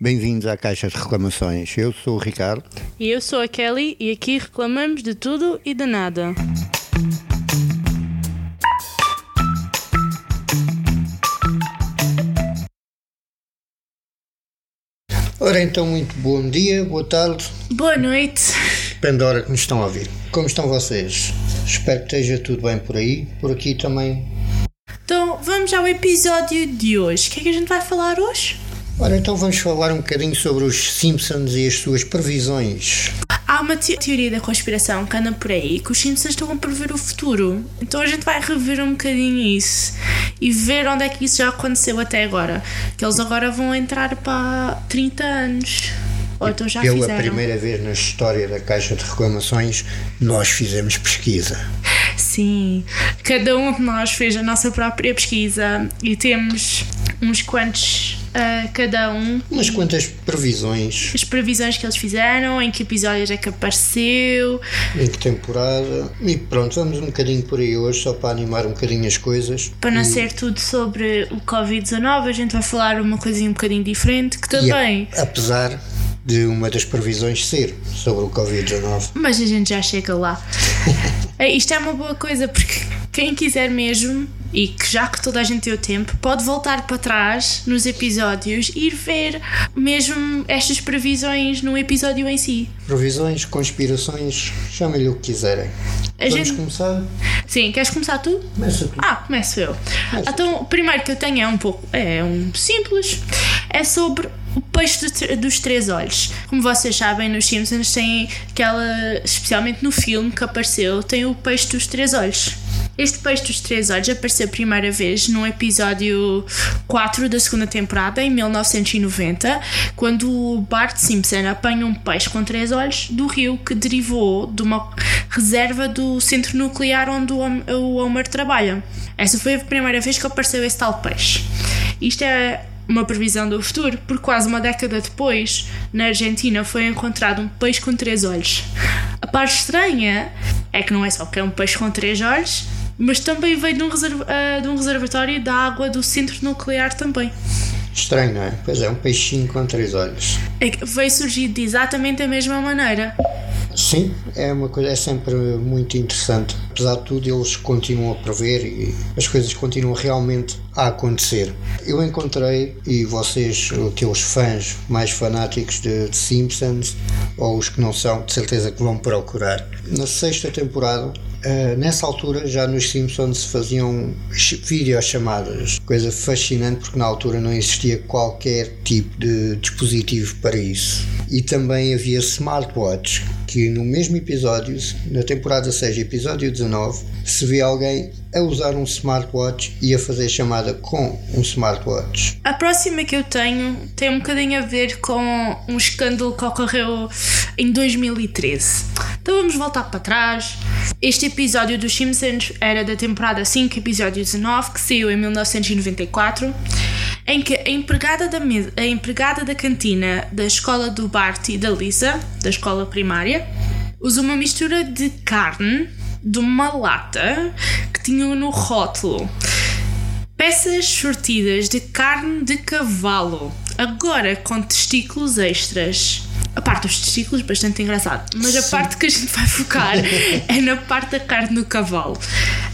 Bem-vindos à Caixa de Reclamações. Eu sou o Ricardo. E eu sou a Kelly e aqui reclamamos de tudo e de nada. Ora então, muito bom dia, boa tarde, Boa noite. depende da hora que nos estão a ouvir. Como estão vocês? Espero que esteja tudo bem por aí. Por aqui também. Então vamos ao episódio de hoje. O que é que a gente vai falar hoje? Ora então, vamos falar um bocadinho sobre os Simpsons e as suas previsões. Há uma te- teoria da conspiração que anda por aí que os Simpsons estão a prever o futuro. Então a gente vai rever um bocadinho isso e ver onde é que isso já aconteceu até agora. Que eles agora vão entrar para 30 anos. Ou então já Pela fizeram. primeira vez na história da Caixa de Reclamações, nós fizemos pesquisa. Sim, cada um de nós fez a nossa própria pesquisa e temos uns quantos a cada um Umas quantas previsões, as previsões que eles fizeram, em que episódios é que apareceu. em que temporada. E pronto, vamos um bocadinho por aí hoje, só para animar um bocadinho as coisas. Para não ser tudo sobre o Covid-19, a gente vai falar uma coisinha um bocadinho diferente, que E a- também. apesar de uma das previsões ser sobre o Covid-19. Mas a gente já chega lá. É, Isto é uma boa coisa porque quem quiser mesmo, e que já que toda a gente tem o tempo, pode voltar para trás nos episódios e ir ver mesmo estas previsões no episódio em si. Previsões, conspirações, chamem-lhe o que quiserem. A Vamos gente- começar? Sim, queres começar tu? Começa tu. Ah, começo eu. Então, o primeiro que eu tenho é um pouco. É um simples. É sobre o peixe dos três olhos. Como vocês sabem, nos Simpsons tem aquela. Especialmente no filme que apareceu, tem o peixe dos três olhos. Este peixe dos três olhos apareceu a primeira vez num episódio 4 da segunda temporada, em 1990, quando o Bart Simpson apanha um peixe com três olhos do rio que derivou de uma reserva do centro nuclear onde o Hom- o Homer trabalha. Essa foi a primeira vez que apareceu esse tal peixe. Isto é uma previsão do futuro, porque quase uma década depois, na Argentina, foi encontrado um peixe com três olhos. A parte estranha é que não é só que é um peixe com três olhos, mas também veio de um, reserv- ah, de um reservatório da água do centro nuclear também. Estranho, não é? Pois é, um peixinho com três olhos. É veio surgir de exatamente a mesma maneira. Sim, é uma coisa, é sempre muito interessante. Apesar de tudo, eles continuam a prever e as coisas continuam realmente a acontecer. Eu encontrei, e vocês, aqueles fãs mais fanáticos de, de Simpsons, ou os que não são, de certeza que vão procurar. Na sexta temporada, eh, nessa altura já nos Simpsons faziam ch- videochamadas, coisa fascinante porque na altura não existia qualquer tipo de dispositivo para isso. E também havia smartwatch, que no mesmo episódio, na temporada 6, episódio 19, se vê alguém a usar um smartwatch e a fazer chamada com um smartwatch. A próxima que eu tenho tem um bocadinho a ver com um escândalo que ocorreu em 2013. Então vamos voltar para trás. Este episódio dos Simpsons era da temporada 5, episódio 19, que saiu em 1994, em que a empregada da, mesa, a empregada da cantina da escola do Bart e da Lisa, da escola primária, usa uma mistura de carne de uma lata que tinham no rótulo peças sortidas de carne de cavalo, agora com testículos extras. A parte dos testículos, bastante engraçado, mas a parte que a gente vai focar é na parte da carne do cavalo.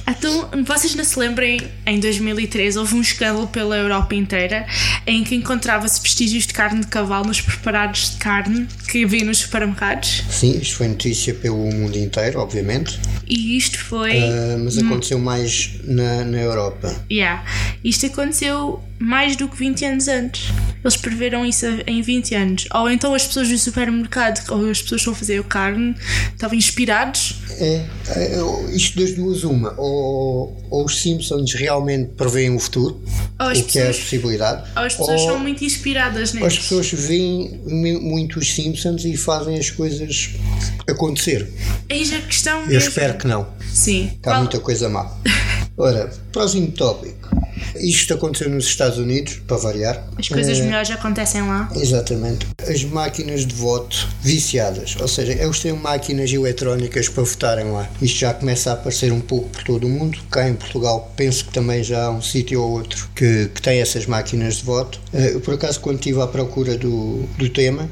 Então, vocês não se lembrem, em 2013 houve um escândalo pela Europa inteira em que encontrava-se vestígios de carne de cavalo nos preparados de carne que havia nos supermercados. Sim, isto foi notícia pelo mundo inteiro, obviamente, E isto foi. ah, mas aconteceu mais na, na Europa. Yeah. Isto aconteceu mais do que 20 anos antes. Eles preveram isso em 20 anos. Ou então as pessoas do supermercado, ou as pessoas que a fazer a carne, estavam inspirados. É, é, isto das duas, uma, ou, ou os Simpsons realmente preveem o futuro, Ou as o que é a pessoas, possibilidade, ou as pessoas ou são muito inspiradas as neles. pessoas veem mu- muito os Simpsons e fazem as coisas acontecer. Eis a questão Eu mesmo. espero que não, Sim. está Qual- muita coisa má. Ora, próximo tópico. Isto aconteceu nos Estados Unidos, para variar. As coisas Eh, melhores acontecem lá. Exatamente. as máquinas de voto viciadas. Ou seja, eles têm máquinas eletrónicas para votarem lá. Isto já começa a aparecer um pouco por todo o mundo. Cá em Portugal, penso que também já há um sítio ou outro que, que tem essas máquinas de voto. Eh, eu, por acaso, quando estive à procura do, do tema,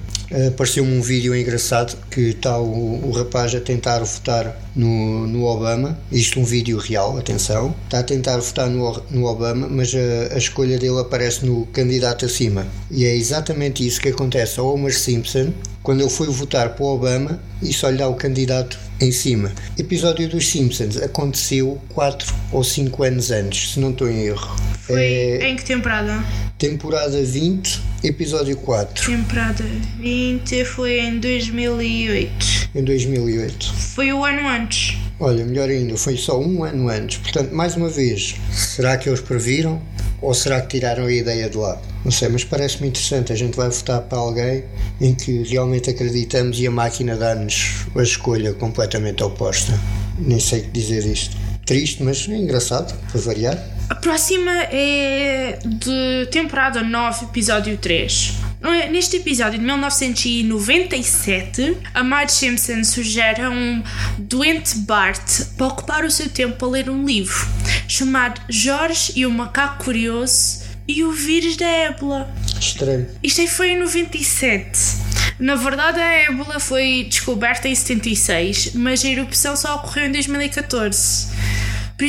apareceu-me um vídeo engraçado que está o, o rapaz a tentar votar no, no Obama. Isto um vídeo real, atenção. Está a tentar votar no, no Obama, mas a, a escolha dele aparece no candidato acima. E é exatamente isso que acontece ao Homer Simpson quando ele foi votar para o Obama e só lhe dá o candidato em cima. Episódio dos Simpsons aconteceu 4 ou 5 anos antes, se não estou em erro. Foi é... em que temporada? Temporada 20, episódio 4. Temporada 20 foi em 2008. Em 2008. Foi o ano antes. Olha, melhor ainda, foi só um ano antes. Portanto, mais uma vez, será que eles previram ou será que tiraram a ideia de lado? Não sei, mas parece-me interessante. A gente vai votar para alguém em que realmente acreditamos e a máquina dá-nos a escolha completamente oposta. Nem sei o que dizer isto. Triste, mas é engraçado, para variar. A próxima é de temporada 9, episódio 3. É? Neste episódio de 1997, a Marge Simpson sugere a um doente Bart para ocupar o seu tempo para ler um livro chamado Jorge e o Macaco Curioso e o Vírus da Ébola. Estranho. Isto aí foi em 97. Na verdade, a ébola foi descoberta em 76, mas a erupção só ocorreu em 2014.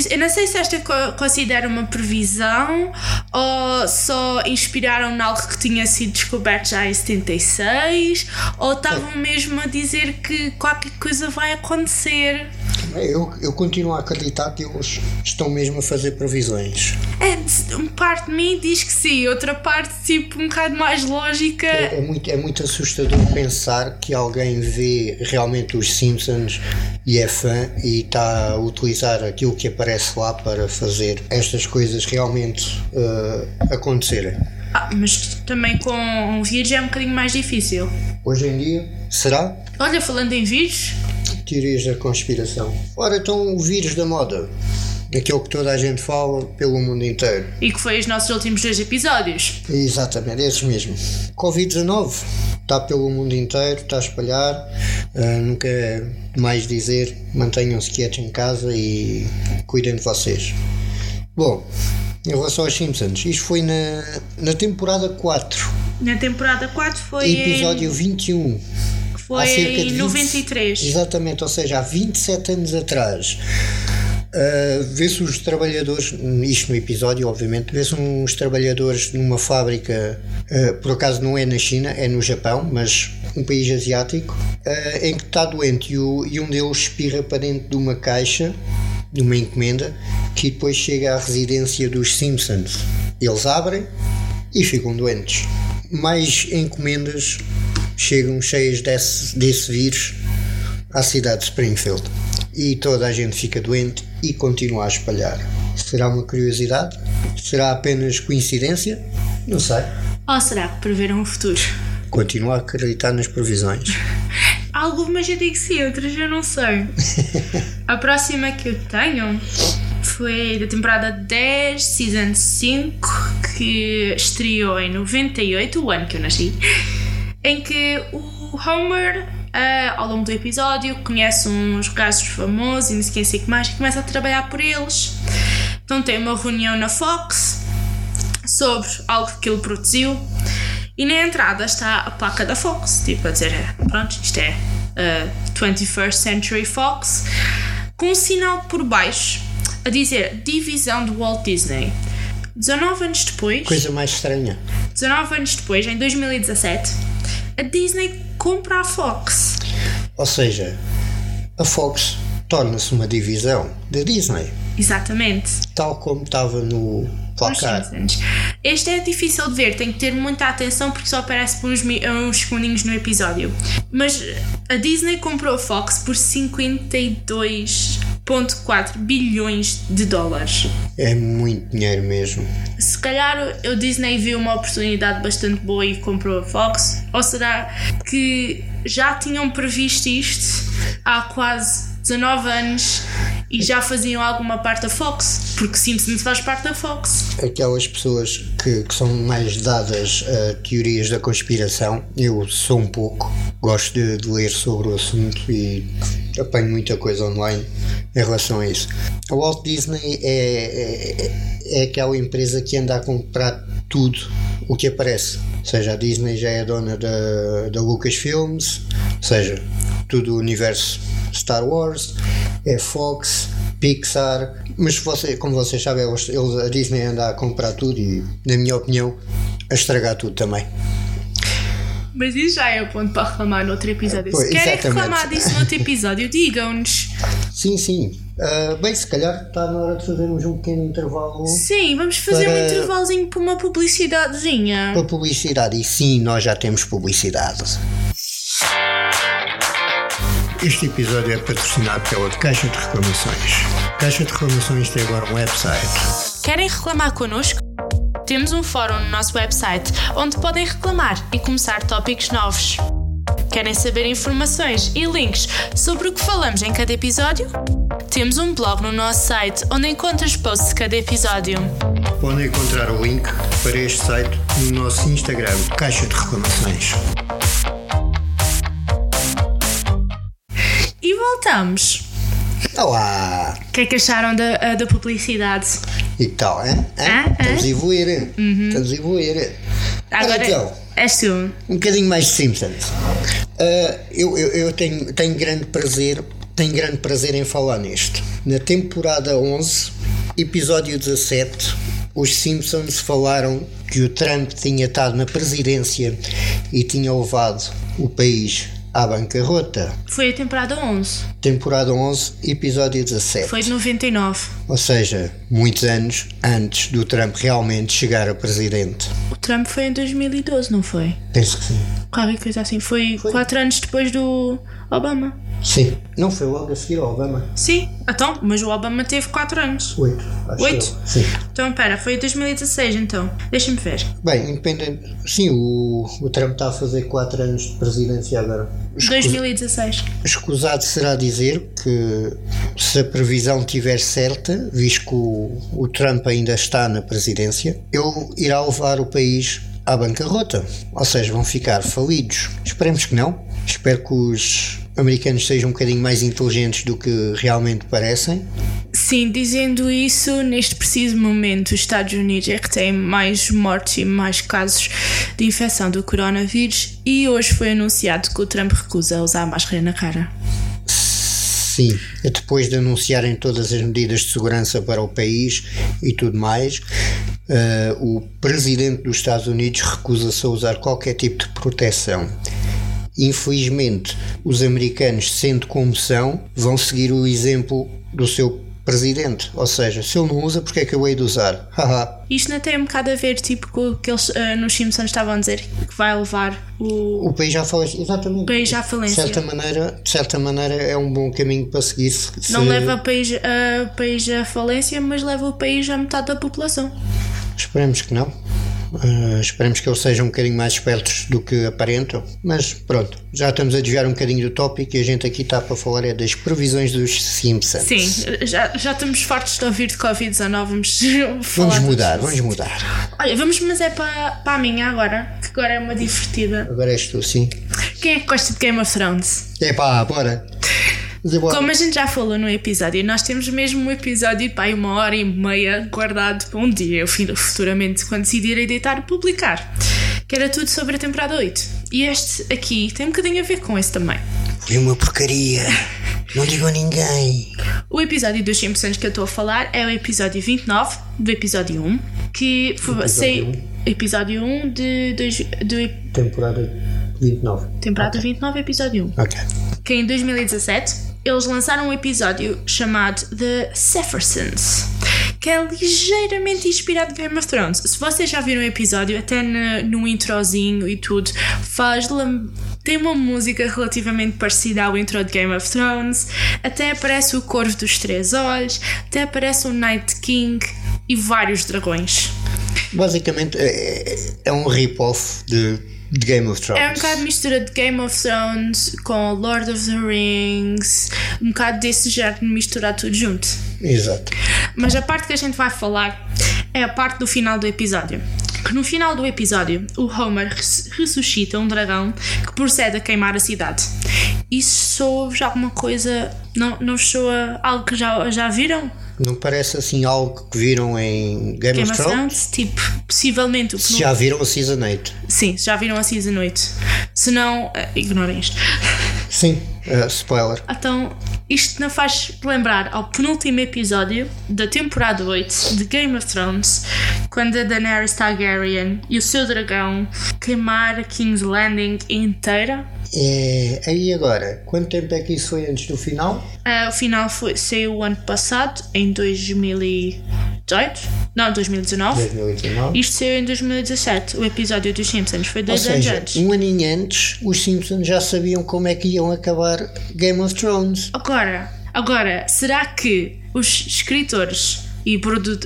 Eu não sei se esta considera uma previsão ou só inspiraram algo que tinha sido descoberto já em 76 ou estavam mesmo a dizer que qualquer coisa vai acontecer. Eu, eu continuo a acreditar que eles estão mesmo a fazer previsões. É, uma parte de mim diz que sim, outra parte, tipo, um bocado mais lógica. É, é, muito, é muito assustador pensar que alguém vê realmente os Simpsons e é fã e está a utilizar aquilo que aparece lá para fazer estas coisas realmente uh, acontecerem. Ah, mas também com um vírus é um bocadinho mais difícil. Hoje em dia, será? Olha, falando em vírus, teorias da conspiração. Ora, então o vírus da moda. Aquilo que toda a gente fala pelo mundo inteiro. E que foi os nossos últimos dois episódios. Exatamente, esses mesmo. Covid-19 está pelo mundo inteiro, está a espalhar. Uh, nunca mais dizer, mantenham-se quietos em casa e cuidem de vocês. Bom, em relação aos Simpsons, isto foi na, na temporada 4. Na temporada 4 foi. Episódio em... 21 foi em 93. 20, exatamente, ou seja, há 27 anos atrás. Uh, vê-se os trabalhadores, isto no episódio, obviamente, vê-se uns trabalhadores numa fábrica, uh, por acaso não é na China, é no Japão, mas um país asiático, uh, em que está doente e, o, e um deles espirra para dentro de uma caixa, de uma encomenda, que depois chega à residência dos Simpsons. Eles abrem e ficam doentes. Mais encomendas chegam cheias desse, desse vírus à cidade de Springfield e toda a gente fica doente e continua a espalhar. Será uma curiosidade? Será apenas coincidência? Não sei. Ou será que preveram o futuro? Continuo a acreditar nas previsões. Algumas eu digo sim, outras eu não sei. a próxima que eu tenho foi da temporada 10, Season 5, que estreou em 98, o ano que eu nasci em que o Homer, uh, ao longo do episódio, conhece uns casos famosos e não sei o que mais e começa a trabalhar por eles. Então tem uma reunião na Fox sobre algo que ele produziu e na entrada está a placa da Fox, tipo a dizer, pronto, isto é uh, 21st Century Fox, com um sinal por baixo a dizer divisão do Walt Disney. 19 anos depois. Coisa mais estranha. 19 anos depois, em 2017, a Disney compra a Fox. Ou seja, a Fox torna-se uma divisão da Disney. Exatamente. Tal como estava no placar. Este é difícil de ver, tem que ter muita atenção porque só aparece por uns, uns segundinhos no episódio. Mas a Disney comprou a Fox por 52 1,4 bilhões de dólares. É muito dinheiro mesmo. Se calhar o Disney viu uma oportunidade bastante boa e comprou a Fox, ou será que já tinham previsto isto há quase 19 anos E já faziam alguma parte da Fox, porque Simpsons faz parte da Fox. Aquelas pessoas que, que são mais dadas a teorias da conspiração, eu sou um pouco, gosto de, de ler sobre o assunto e apanho muita coisa online em relação a isso. A Walt Disney é, é, é aquela empresa que anda a comprar tudo o que aparece. Ou seja, a Disney já é dona da, da Lucasfilms, ou seja, tudo o universo Star Wars, é Fox, Pixar, mas você, como vocês sabem, eles, a Disney anda a comprar tudo e, na minha opinião, a estragar tudo também. Mas isso já é o ponto para reclamar no outro episódio. Pois, Se querem reclamar disso no outro episódio, digam-nos. Sim, sim. Uh, bem, se calhar está na hora de fazermos um pequeno intervalo. Sim, vamos fazer para... um intervalozinho para uma publicidadezinha. Para publicidade, e sim, nós já temos publicidade. Este episódio é patrocinado pela Caixa de Reclamações. Caixa de Reclamações tem agora um website. Querem reclamar connosco? Temos um fórum no nosso website onde podem reclamar e começar tópicos novos. Querem saber informações e links sobre o que falamos em cada episódio? Temos um blog no nosso site onde encontras posts de cada episódio. Podem encontrar o link para este site no nosso Instagram, Caixa de Reclamações. Voltamos. Olá! O que é que acharam da, eh, da publicidade? E tal, hein? Ah, Estamos a evoluir. Uhum. Estamos a evoluir. Agora, então, és tu. Um bocadinho mais de Simpsons. Uh, eu eu, eu tenho, tenho grande prazer tenho grande prazer em falar nisto. Na temporada 11, episódio 17, os Simpsons falaram que o Trump tinha estado na presidência e tinha levado o país à bancarrota. Foi a temporada 11. Temporada 11, episódio 17. Foi de 99. Ou seja, muitos anos antes do Trump realmente chegar a presidente. O Trump foi em 2012, não foi? Penso que sim. Qualquer coisa assim. Foi, foi. quatro anos depois do Obama. Sim. Não foi logo a seguir ao Obama? Sim. Então, mas o Obama teve 4 anos. 8. Oito? Sim. Então, espera, foi em 2016 então. Deixa-me ver. Bem, independente. Sim, o, o Trump está a fazer 4 anos de presidência agora. Escus... 2016. Escusado será dizer que se a previsão estiver certa, visto que o, o Trump ainda está na presidência, ele irá levar o país à bancarrota. Ou seja, vão ficar falidos. Esperemos que não. Espero que os americanos sejam um bocadinho mais inteligentes do que realmente parecem. Sim, dizendo isso, neste preciso momento, os Estados Unidos é que têm mais mortes e mais casos de infecção do coronavírus e hoje foi anunciado que o Trump recusa usar máscara na cara. Sim, depois de anunciarem todas as medidas de segurança para o país e tudo mais, uh, o presidente dos Estados Unidos recusa-se a usar qualquer tipo de proteção. Infelizmente, os americanos, sendo como são, vão seguir o exemplo do seu presidente. Ou seja, se ele não usa, porque é que eu hei de usar? Isto não tem um bocado a ver tipo, com o que eles uh, nos Simpsons estavam a dizer que vai levar o. O país já falência. Exatamente. O país já falência. De certa maneira, de certa maneira é um bom caminho para seguir. Se... Não leva o país, uh, país à falência, mas leva o país à metade da população. Esperemos que não. Uh, esperemos que eles sejam um bocadinho mais espertos do que aparentam, mas pronto, já estamos a desviar um bocadinho do tópico e a gente aqui está para falar é das previsões dos Simpsons. Sim, já, já estamos fartos de ouvir de Covid-19, vamos Vamos mudar, vamos mudar. Olha, vamos, mas é para, para a minha agora, que agora é uma divertida. Agora és tu, sim. Quem é que gosta de Game of Thrones? É pá, bora. Como a gente já falou no episódio, nós temos mesmo um episódio de uma hora e meia guardado para um dia, eu futuramente, quando decidir editar, publicar. Que era tudo sobre a temporada 8. E este aqui tem um bocadinho a ver com esse também. Foi uma porcaria. Não digo a ninguém. O episódio dos Simpsons que eu estou a falar é o episódio 29 do episódio 1, que foi sei, 1. episódio 1 de, de, de temporada 29. Temporada okay. 29, episódio 1. Ok. Que em 2017 eles lançaram um episódio chamado The Sephersons, que é ligeiramente inspirado em Game of Thrones. Se vocês já viram o episódio, até no, no introzinho e tudo, faz tem uma música relativamente parecida ao intro de Game of Thrones, até aparece o Corvo dos Três Olhos, até aparece o Night King e vários dragões. Basicamente é, é um rip-off de de Game of Thrones. É um bocado mistura de Game of Thrones com Lord of the Rings, um bocado desse género de misturar tudo junto. Exato. Mas a parte que a gente vai falar é a parte do final do episódio. Que no final do episódio, o Homer res- ressuscita um dragão que procede a queimar a cidade. Isso soa já alguma coisa. Não, não soa algo que já, já viram? Não parece assim algo que viram em Game, Game of Thrones? Thrones? Tipo, possivelmente Se não- já viram a Season 8. Sim, se já viram a Season 8. Se não, eh, ignorem isto. Sim, uh, spoiler. Então, isto não faz lembrar ao penúltimo episódio da temporada 8 de Game of Thrones, quando a Daenerys Targaryen e o seu dragão queimaram a King's Landing inteira. É, aí agora, quanto tempo é que isso foi antes do final? Ah, o final foi, saiu o ano passado, em 2018? Não, 2019. 2019. Isto saiu em 2017, o episódio dos Simpsons. Foi Ou dois anos seja, antes. um aninho antes, os Simpsons já sabiam como é que iam acabar Game of Thrones. Agora, agora, será que os escritores e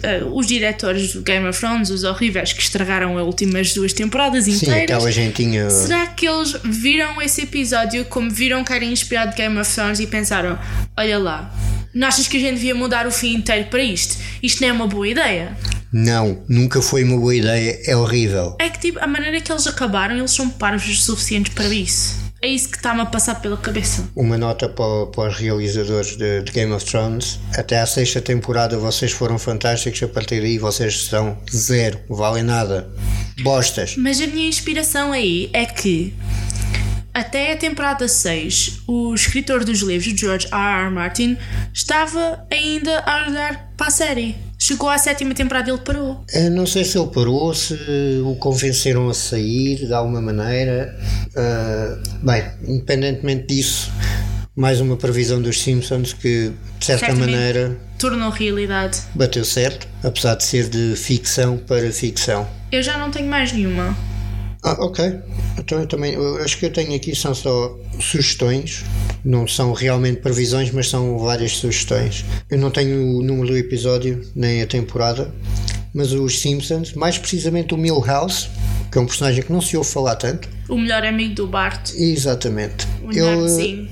eh, os diretores do Game of Thrones, os horríveis que estragaram as últimas duas temporadas Sim, inteiras, aquela gentinha. será que eles viram esse episódio como viram que era inspirado de Game of Thrones e pensaram: olha lá, não achas que a gente devia mudar o fim inteiro para isto? Isto não é uma boa ideia. Não, nunca foi uma boa ideia, é horrível. É que tipo, a maneira que eles acabaram, eles são parvos o suficientes para isso. É isso que está-me a passar pela cabeça. Uma nota para, para os realizadores de, de Game of Thrones. Até à sexta temporada vocês foram fantásticos, a partir daí vocês são zero, valem nada. Bostas. Mas a minha inspiração aí é que até a temporada 6, o escritor dos livros, George R. R. Martin, estava ainda a olhar para a série. Chegou à sétima temporada e ele parou. Eu não sei se ele parou, se o convenceram a sair de alguma maneira. Ah, bem, independentemente disso, mais uma previsão dos Simpsons que, de certa Certamente. maneira, Tornou realidade. bateu certo, apesar de ser de ficção para ficção. Eu já não tenho mais nenhuma. Ah, ok. Então eu também, eu acho que eu tenho aqui são só sugestões, não são realmente previsões, mas são várias sugestões. Eu não tenho o número do episódio nem a temporada, mas os Simpsons, mais precisamente o Milhouse, que é um personagem que não se ouve falar tanto. O melhor amigo do Bart. Exatamente. O Ele,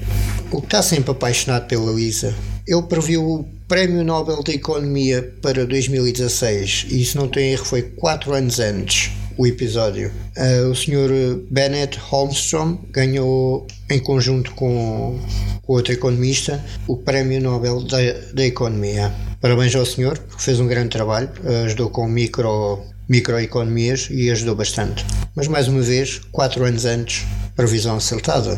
o que está sempre apaixonado pela Lisa. Ele previu o Prémio Nobel da Economia para 2016 e, se não tenho erro, foi 4 anos antes o episódio. Ah, o Sr. Bennett Holmstrom ganhou, em conjunto com, com outro economista, o Prémio Nobel da, da Economia. Parabéns ao senhor, porque fez um grande trabalho, ajudou com micro, microeconomias e ajudou bastante. Mas mais uma vez, 4 anos antes, previsão acertada.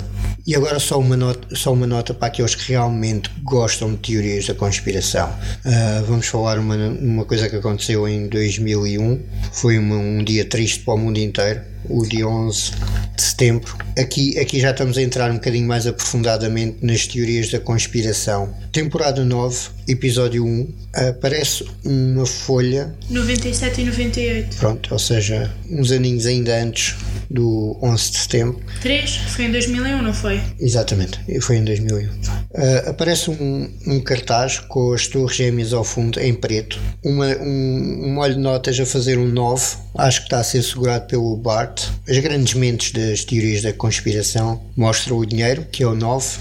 E agora só uma nota, só uma nota para aqueles que realmente gostam de teorias da conspiração. Ah, vamos falar uma, uma coisa que aconteceu em 2001. Foi uma- um dia triste para o mundo inteiro. O dia 11 de setembro. Aqui, aqui já estamos a entrar um bocadinho mais aprofundadamente nas teorias da conspiração. Temporada 9, episódio 1, aparece uma folha 97 e 98. Pronto, ou seja, uns aninhos ainda antes do 11 de setembro. 3 foi em 2001, não foi? Exatamente, foi em 2001. Ah, aparece um, um cartaz com as torres gêmeas ao fundo em preto, uma, um, um molho de notas a fazer um 9, acho que está a ser segurado pelo Bart. As grandes mentes das teorias da conspiração mostram o dinheiro, que é o 9,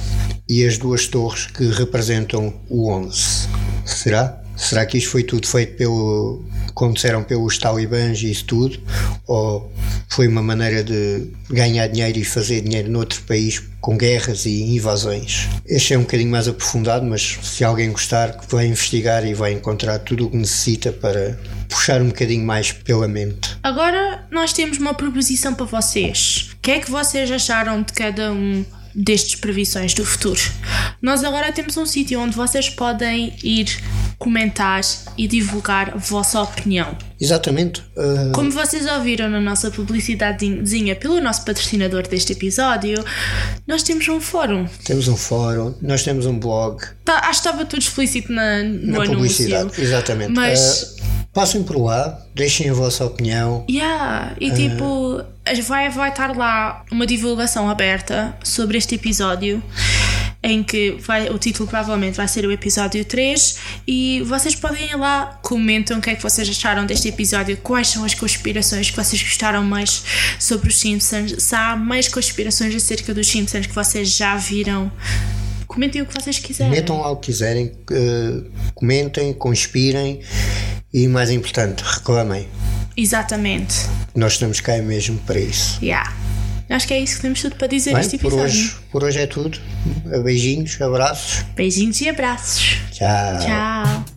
e as duas torres que representam o 11. Será? Será que isto foi tudo feito pelo, como pelos talibãs e isso tudo? Ou foi uma maneira de ganhar dinheiro e fazer dinheiro noutro país com guerras e invasões? Este é um bocadinho mais aprofundado, mas se alguém gostar, que vai investigar e vai encontrar tudo o que necessita para puxar um bocadinho mais pela mente. Agora nós temos uma proposição para vocês. O que é que vocês acharam de cada um destes previsões do futuro? Nós agora temos um sítio onde vocês podem ir comentar e divulgar a vossa opinião. Exatamente. ah, Como vocês ouviram na nossa publicidadezinha pelo nosso patrocinador deste episódio, nós temos um fórum. temos um fórum, nós temos um blog, Tá, acho que estava tudo explícito na, no na anúncio. publicidade. Exatamente. Mas- Ah, passem por lá, deixem a vossa opinião. Yeah, e tipo, vai, vai estar lá uma divulgação aberta sobre este episódio em que vai, o título provavelmente vai ser o episódio 3 e vocês podem ir lá, comentam o que é que vocês acharam deste episódio, quais são as conspirações que vocês gostaram mais sobre os Simpsons, se há mais conspirações acerca dos Simpsons que vocês já viram. Comentem o que vocês quiserem. Metam lá o que quiserem, uh, comentem, conspirem e, mais importante, reclamem. Exatamente. Nós estamos cá mesmo para isso. Yeah. Acho que é isso que temos tudo para dizer Bem, neste por episódio. hoje, por hoje é tudo. Beijinhos, abraços. Beijinhos e abraços. Tchau. Tchau.